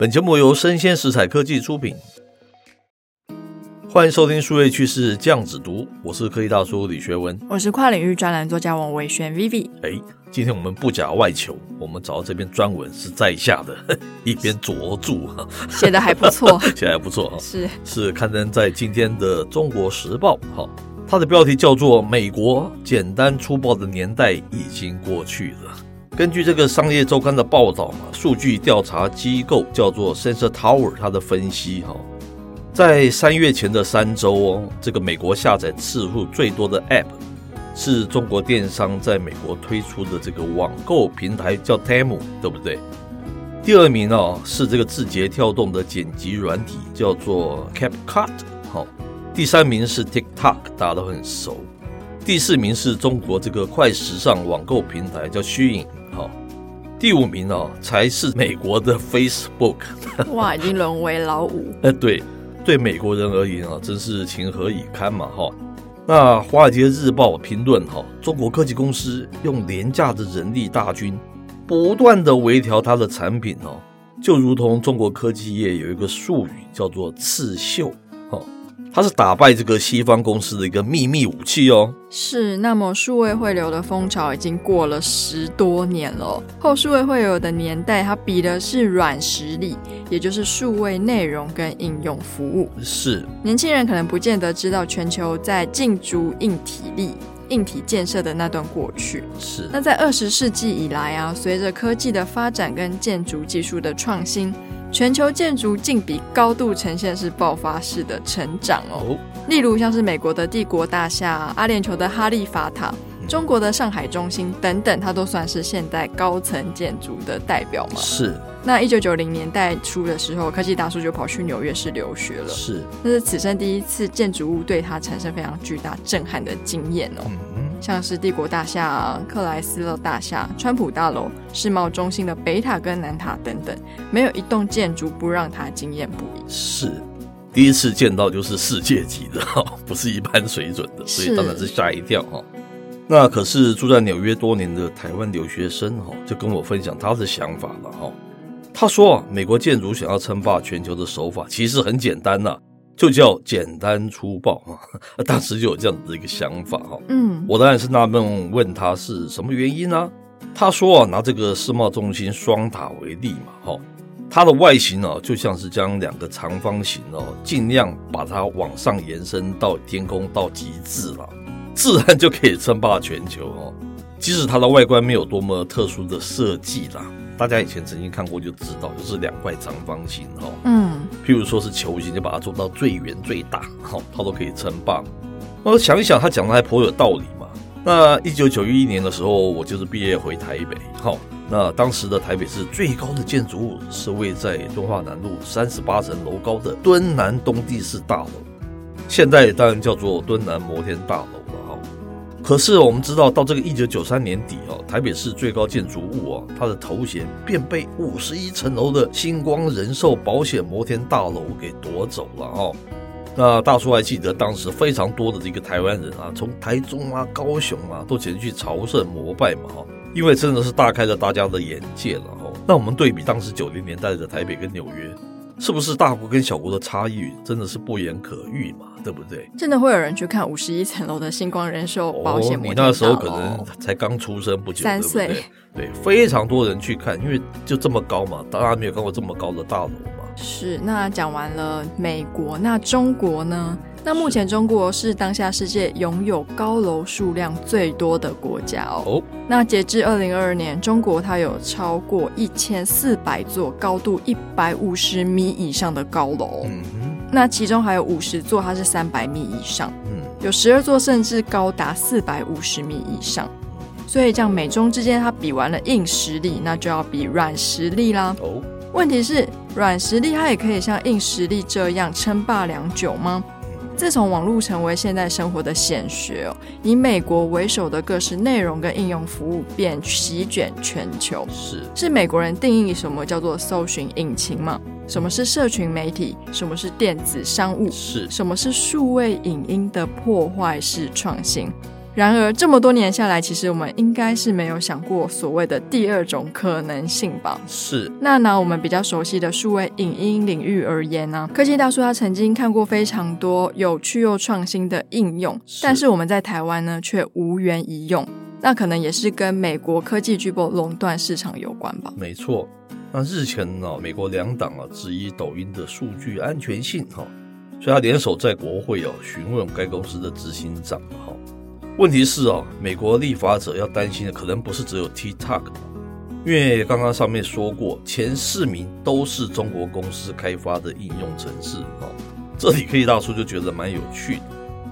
本节目由生鲜食材科技出品，欢迎收听数位趋势酱子读，我是科技大叔李学文，我是跨领域专栏作家王维轩 Vivi。哎，今天我们不假外求，我们找到这篇专文是在下的 一篇拙著，写的还不错，写的还不错哈，是。是刊登在今天的《中国时报》哈，它的标题叫做《美国简单粗暴的年代已经过去了》。根据这个商业周刊的报道嘛，数据调查机构叫做 Sensor Tower，它的分析哈，在三月前的三周哦，这个美国下载次数最多的 App 是中国电商在美国推出的这个网购平台叫 Temu，对不对？第二名哦是这个字节跳动的剪辑软体叫做 CapCut，好，第三名是 TikTok，大家都很熟，第四名是中国这个快时尚网购平台叫虚影。第五名哦，才是美国的 Facebook。哇，已经沦为老五。哎，对，对美国人而言啊，真是情何以堪嘛！哈，那《华尔街日报》评论哈，中国科技公司用廉价的人力大军，不断的微调它的产品哦，就如同中国科技业有一个术语叫做“刺绣”。它是打败这个西方公司的一个秘密武器哦。是，那么数位汇流的风潮已经过了十多年了。后数位汇流的年代，它比的是软实力，也就是数位内容跟应用服务。是，年轻人可能不见得知道全球在竞逐硬体力、硬体建设的那段过去。是，那在二十世纪以来啊，随着科技的发展跟建筑技术的创新。全球建筑竞比高度呈现是爆发式的成长哦，例如像是美国的帝国大厦、阿联酋的哈利法塔、中国的上海中心等等，它都算是现代高层建筑的代表嘛。是。那一九九零年代初的时候，科技大叔就跑去纽约市留学了。是。那是此生第一次建筑物对他产生非常巨大震撼的经验哦。嗯像是帝国大厦、克莱斯勒大厦、川普大楼、世贸中心的北塔跟南塔等等，没有一栋建筑不让他惊艳不已。是，第一次见到就是世界级的哈，不是一般水准的，所以当然是吓一跳哈。那可是住在纽约多年的台湾留学生哈，就跟我分享他的想法了哈。他说啊，美国建筑想要称霸全球的手法其实很简单呐。就叫简单粗暴啊！当时就有这样子的一个想法哈。嗯，我当然是纳闷，问他是什么原因呢？他说啊，拿这个世贸中心双塔为例嘛，哈，它的外形呢，就像是将两个长方形哦，尽量把它往上延伸到天空到极致了，自然就可以称霸全球哦。即使它的外观没有多么特殊的设计啦。大家以前曾经看过就知道，就是两块长方形哈，嗯，譬如说是球形，就把它做到最圆最大，好，它都可以称霸。我想一想，他讲的还颇有道理嘛。那一九九一年的时候，我就是毕业回台北，好，那当时的台北市最高的建筑物是位在敦化南路三十八层楼高的敦南东地市大楼，现在当然叫做敦南摩天大楼。可是我们知道，到这个一九九三年底哦，台北市最高建筑物啊，它的头衔便被五十一层楼的星光人寿保险摩天大楼给夺走了哦。那大叔还记得当时非常多的这个台湾人啊，从台中啊、高雄啊都前去朝圣膜拜嘛哈，因为真的是大开了大家的眼界了哈。那我们对比当时九零年代的台北跟纽约。是不是大国跟小国的差异真的是不言可喻嘛？对不对？真的会有人去看五十一层楼的星光人寿保险？你那时候可能才刚出生不久，三岁。对不对？对，非常多人去看，因为就这么高嘛，大家没有看过这么高的大楼嘛。是。那讲完了美国，那中国呢？那目前中国是当下世界拥有高楼数量最多的国家哦。哦，那截至二零二二年，中国它有超过一千四百座高度一百五十米以上的高楼。嗯，那其中还有五十座它是三百米以上。嗯，有十二座甚至高达四百五十米以上。所以这样美中之间它比完了硬实力，那就要比软实力啦。哦，问题是软实力它也可以像硬实力这样称霸良久吗？自从网络成为现代生活的显学哦，以美国为首的各式内容跟应用服务便席卷全球。是，是美国人定义什么叫做搜寻引擎吗？什么是社群媒体？什么是电子商务？是，什么是数位影音的破坏式创新？然而，这么多年下来，其实我们应该是没有想过所谓的第二种可能性吧？是。那拿我们比较熟悉的数位影音领域而言呢、啊？科技大叔他曾经看过非常多有趣又创新的应用，是但是我们在台湾呢却无缘一用。那可能也是跟美国科技巨擘垄断市场有关吧？没错。那日前呢，美国两党啊质疑抖音的数据安全性哈，所以他联手在国会哦询问该公司的执行长哈。问题是哦，美国立法者要担心的可能不是只有 TikTok，因为刚刚上面说过，前四名都是中国公司开发的应用程式啊。这里可以大叔就觉得蛮有趣的。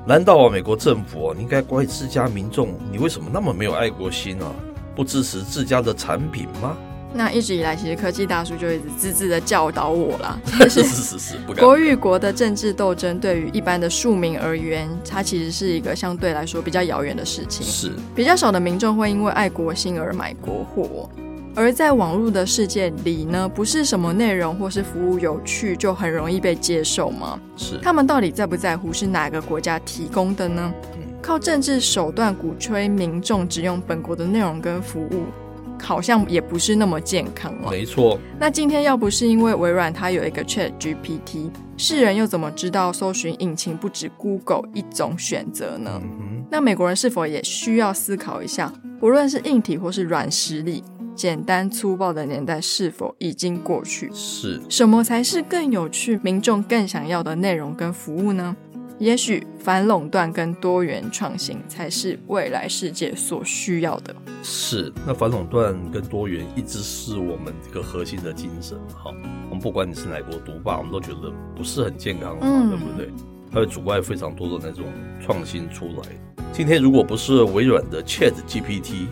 难道啊，美国政府啊，你应该怪自家民众，你为什么那么没有爱国心啊？不支持自家的产品吗？那一直以来，其实科技大叔就一直孜孜的教导我啦。是是是，国与国的政治斗争对于一般的庶民而言，它其实是一个相对来说比较遥远的事情。是比较少的民众会因为爱国心而买国货，而在网络的世界里呢，不是什么内容或是服务有趣就很容易被接受吗？是他们到底在不在乎是哪个国家提供的呢？嗯、靠政治手段鼓吹民众只用本国的内容跟服务。好像也不是那么健康哦。没错。那今天要不是因为微软它有一个 Chat GPT，世人又怎么知道搜寻引擎不止 Google 一种选择呢？嗯。那美国人是否也需要思考一下，不论是硬体或是软实力，简单粗暴的年代是否已经过去？是。什么才是更有趣、民众更想要的内容跟服务呢？也许反垄断跟多元创新才是未来世界所需要的。是，那反垄断跟多元一直是我们这个核心的精神。哈，我们不管你是哪国独霸，我们都觉得不是很健康，嗯、对不对？它会阻碍非常多的那种创新出来。今天如果不是微软的 Chat GPT，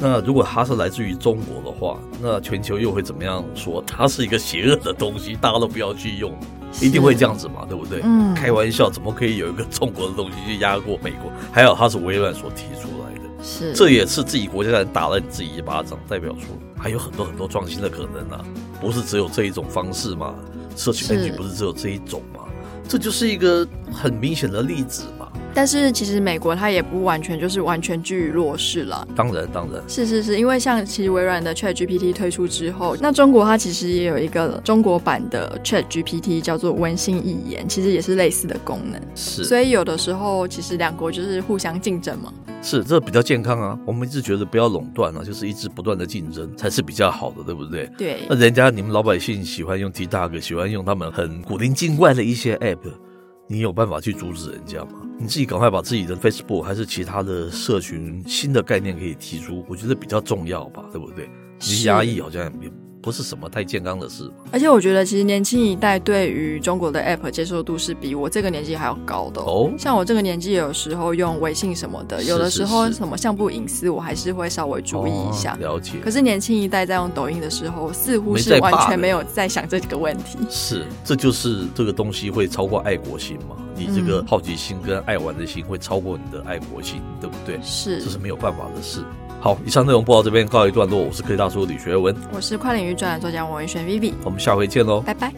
那如果它是来自于中国的话，那全球又会怎么样说？它是一个邪恶的东西，大家都不要去用。一定会这样子嘛，对不对？嗯，开玩笑，怎么可以有一个中国的东西去压过美国？还有，它是微软所提出来的，是，这也是自己国家的人打了你自己一巴掌，代表说还有很多很多创新的可能啊，不是只有这一种方式嘛？Search engine 不是只有这一种嘛？这就是一个很明显的例子嘛。但是其实美国它也不完全就是完全居于弱势了。当然，当然是是是，因为像其实微软的 Chat GPT 推出之后，那中国它其实也有一个中国版的 Chat GPT，叫做文心一言，其实也是类似的功能。是，所以有的时候其实两国就是互相竞争嘛。是，这比较健康啊。我们一直觉得不要垄断啊，就是一直不断的竞争才是比较好的，对不对？对。那人家你们老百姓喜欢用 TikTok，喜欢用他们很古灵精怪的一些 App。你有办法去阻止人家吗？你自己赶快把自己的 Facebook 还是其他的社群新的概念可以提出，我觉得比较重要吧，对不对？你压抑好像也不是什么太健康的事，而且我觉得其实年轻一代对于中国的 App 接受度是比我这个年纪还要高的哦。像我这个年纪，有时候用微信什么的，有的时候什么相簿隐私，我还是会稍微注意一下。了解。可是年轻一代在用抖音的时候，似乎是完全没有在想这几个问题。是，这就是这个东西会超过爱国心嘛？你这个好奇心跟爱玩的心会超过你的爱国心，对不对？是，这是没有办法的事。好，以上内容播到这边告一段落。我是科技大叔李学文，我是跨领域专栏作家王文轩 Vivi，我们下回见喽，拜拜。